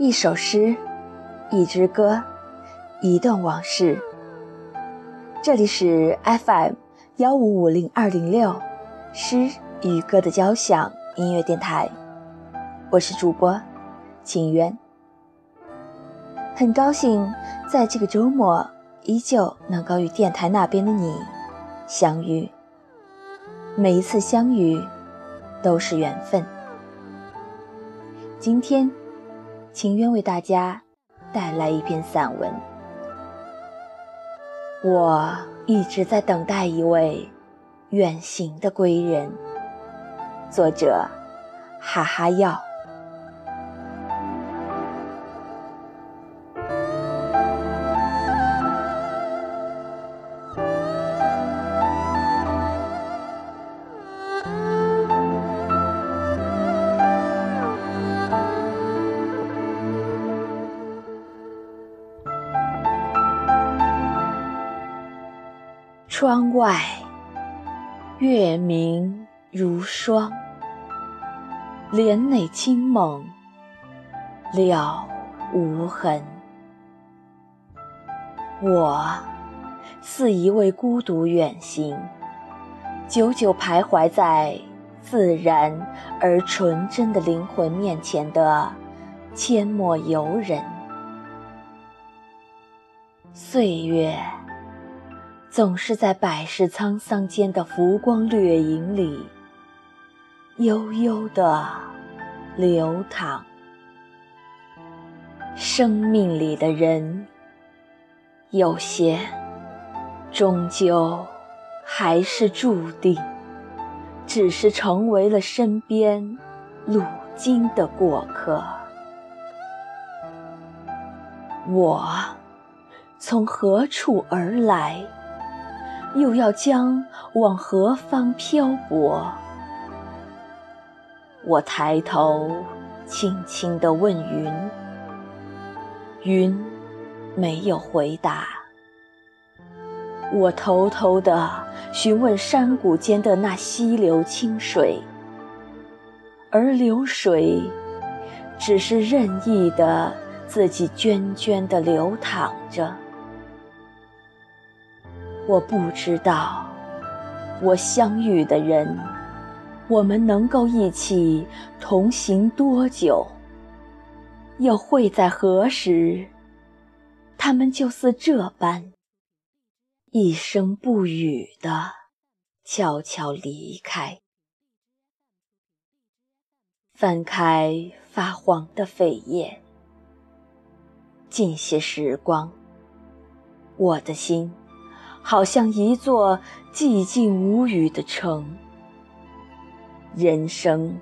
一首诗，一支歌，一段往事。这里是 FM 幺五五零二零六诗与歌的交响音乐电台，我是主播景渊。很高兴在这个周末依旧能够与电台那边的你相遇。每一次相遇都是缘分。今天。请愿为大家带来一篇散文。我一直在等待一位远行的归人。作者：哈哈药。窗外月明如霜，帘内清梦了无痕。我似一位孤独远行，久久徘徊在自然而纯真的灵魂面前的阡陌游人。岁月。总是在百世沧桑间的浮光掠影里，悠悠地流淌。生命里的人，有些终究还是注定，只是成为了身边路经的过客。我从何处而来？又要将往何方漂泊？我抬头，轻轻地问云，云没有回答。我偷偷地询问山谷间的那溪流清水，而流水只是任意的自己涓涓地流淌着。我不知道，我相遇的人，我们能够一起同行多久？又会在何时？他们就似这般，一声不语的悄悄离开。翻开发黄的扉页，近些时光，我的心。好像一座寂静无语的城。人生，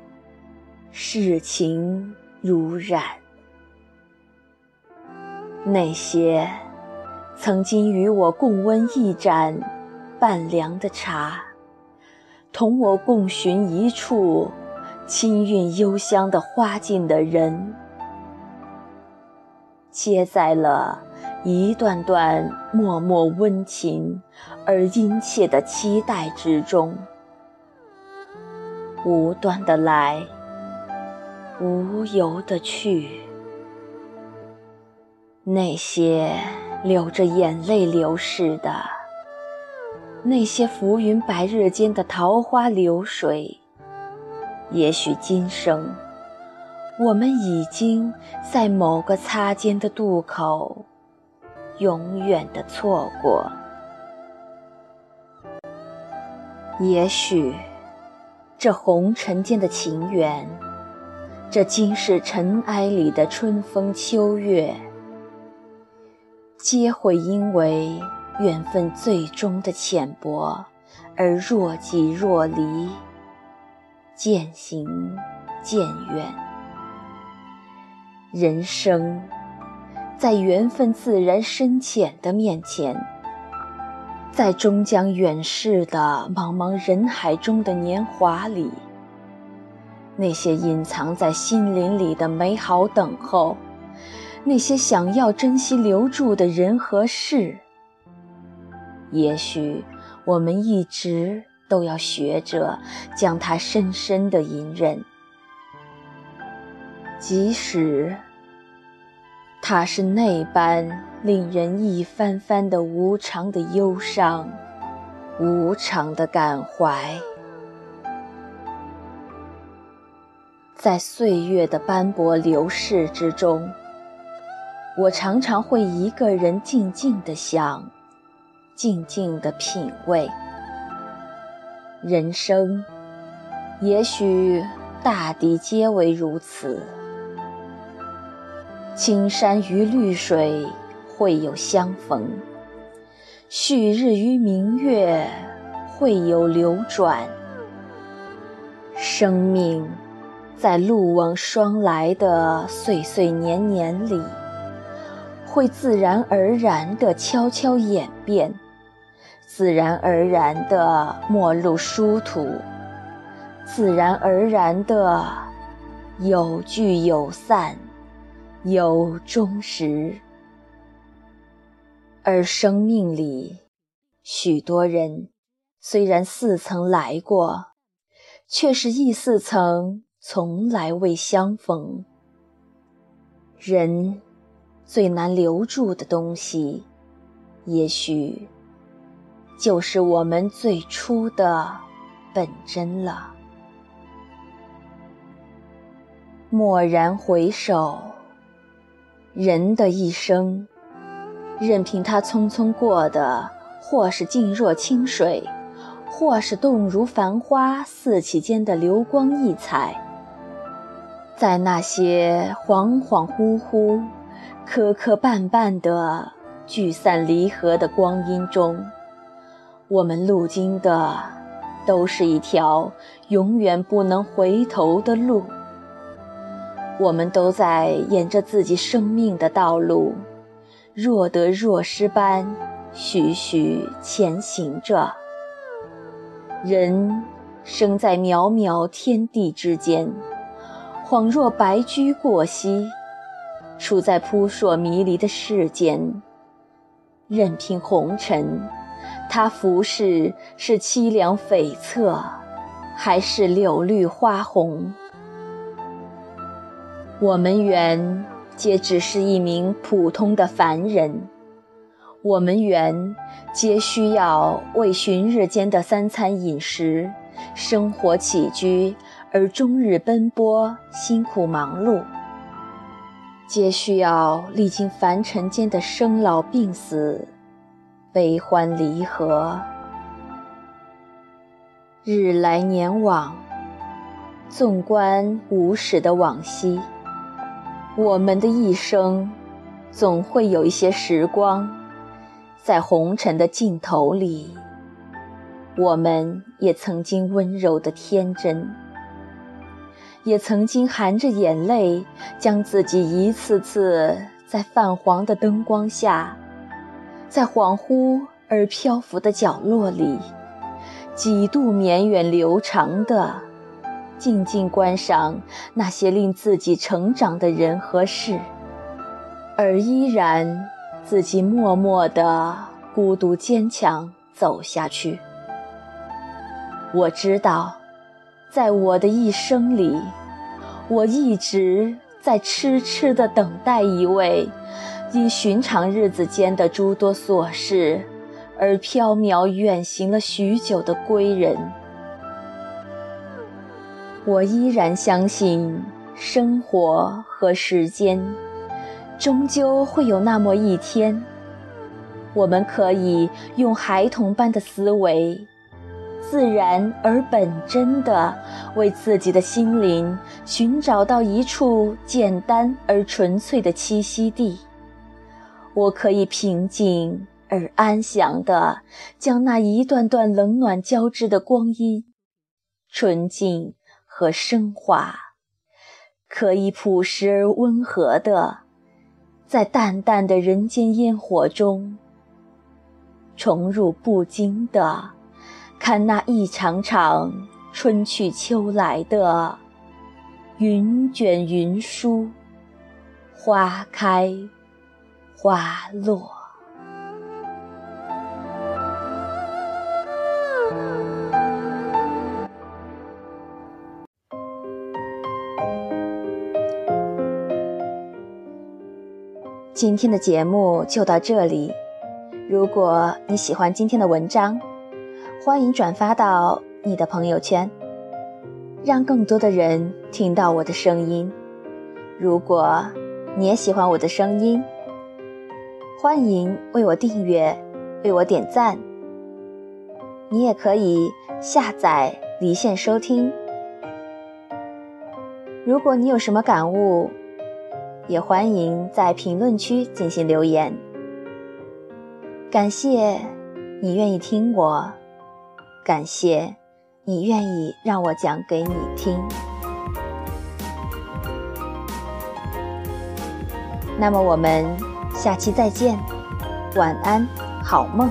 世情如染。那些曾经与我共温一盏半凉的茶，同我共寻一处清韵幽香的花径的人，皆在了。一段段默默温情而殷切的期待之中，无端的来，无由的去。那些流着眼泪流逝的，那些浮云白日间的桃花流水，也许今生，我们已经在某个擦肩的渡口。永远的错过，也许这红尘间的情缘，这今世尘埃里的春风秋月，皆会因为缘分最终的浅薄而若即若离，渐行渐远。人生。在缘分自然深浅的面前，在终将远逝的茫茫人海中的年华里，那些隐藏在心灵里的美好等候，那些想要珍惜留住的人和事，也许我们一直都要学着将它深深的隐忍，即使。它是那般令人一番番的无常的忧伤，无常的感怀。在岁月的斑驳流逝之中，我常常会一个人静静地想，静静地品味人生。也许大抵皆为如此。青山与绿水会有相逢，旭日与明月会有流转。生命在路往双来的岁岁年年里，会自然而然地悄悄演变，自然而然地陌路殊途，自然而然地有聚有散。有终时，而生命里许多人虽然似曾来过，却是亦似曾从来未相逢。人最难留住的东西，也许就是我们最初的本真了。蓦然回首。人的一生，任凭他匆匆过的，或是静若清水，或是动如繁花四起间的流光溢彩，在那些恍恍惚惚、磕磕绊绊的聚散离合的光阴中，我们路经的都是一条永远不能回头的路。我们都在沿着自己生命的道路，若得若失般徐徐前行着。人生在渺渺天地之间，恍若白驹过隙，处在扑朔迷离的世间，任凭红尘，它浮世是凄凉悱恻，还是柳绿花红？我们原皆只是一名普通的凡人，我们原皆需要为旬日间的三餐饮食、生活起居而终日奔波、辛苦忙碌，皆需要历经凡尘间的生老病死、悲欢离合。日来年往，纵观无始的往昔。我们的一生，总会有一些时光，在红尘的尽头里，我们也曾经温柔的天真，也曾经含着眼泪，将自己一次次在泛黄的灯光下，在恍惚而漂浮的角落里，几度绵远流长的。静静观赏那些令自己成长的人和事，而依然自己默默地孤独坚强走下去。我知道，在我的一生里，我一直在痴痴地等待一位因寻常日子间的诸多琐事而飘渺远行了许久的归人。我依然相信，生活和时间，终究会有那么一天，我们可以用孩童般的思维，自然而本真的为自己的心灵寻找到一处简单而纯粹的栖息地。我可以平静而安详地将那一段段冷暖交织的光阴，纯净。和升华，可以朴实而温和的，在淡淡的人间烟火中，重入不惊的看那一场场春去秋来的云卷云舒，花开花落。今天的节目就到这里。如果你喜欢今天的文章，欢迎转发到你的朋友圈，让更多的人听到我的声音。如果你也喜欢我的声音，欢迎为我订阅，为我点赞。你也可以下载离线收听。如果你有什么感悟，也欢迎在评论区进行留言。感谢你愿意听我，感谢你愿意让我讲给你听。那么我们下期再见，晚安，好梦。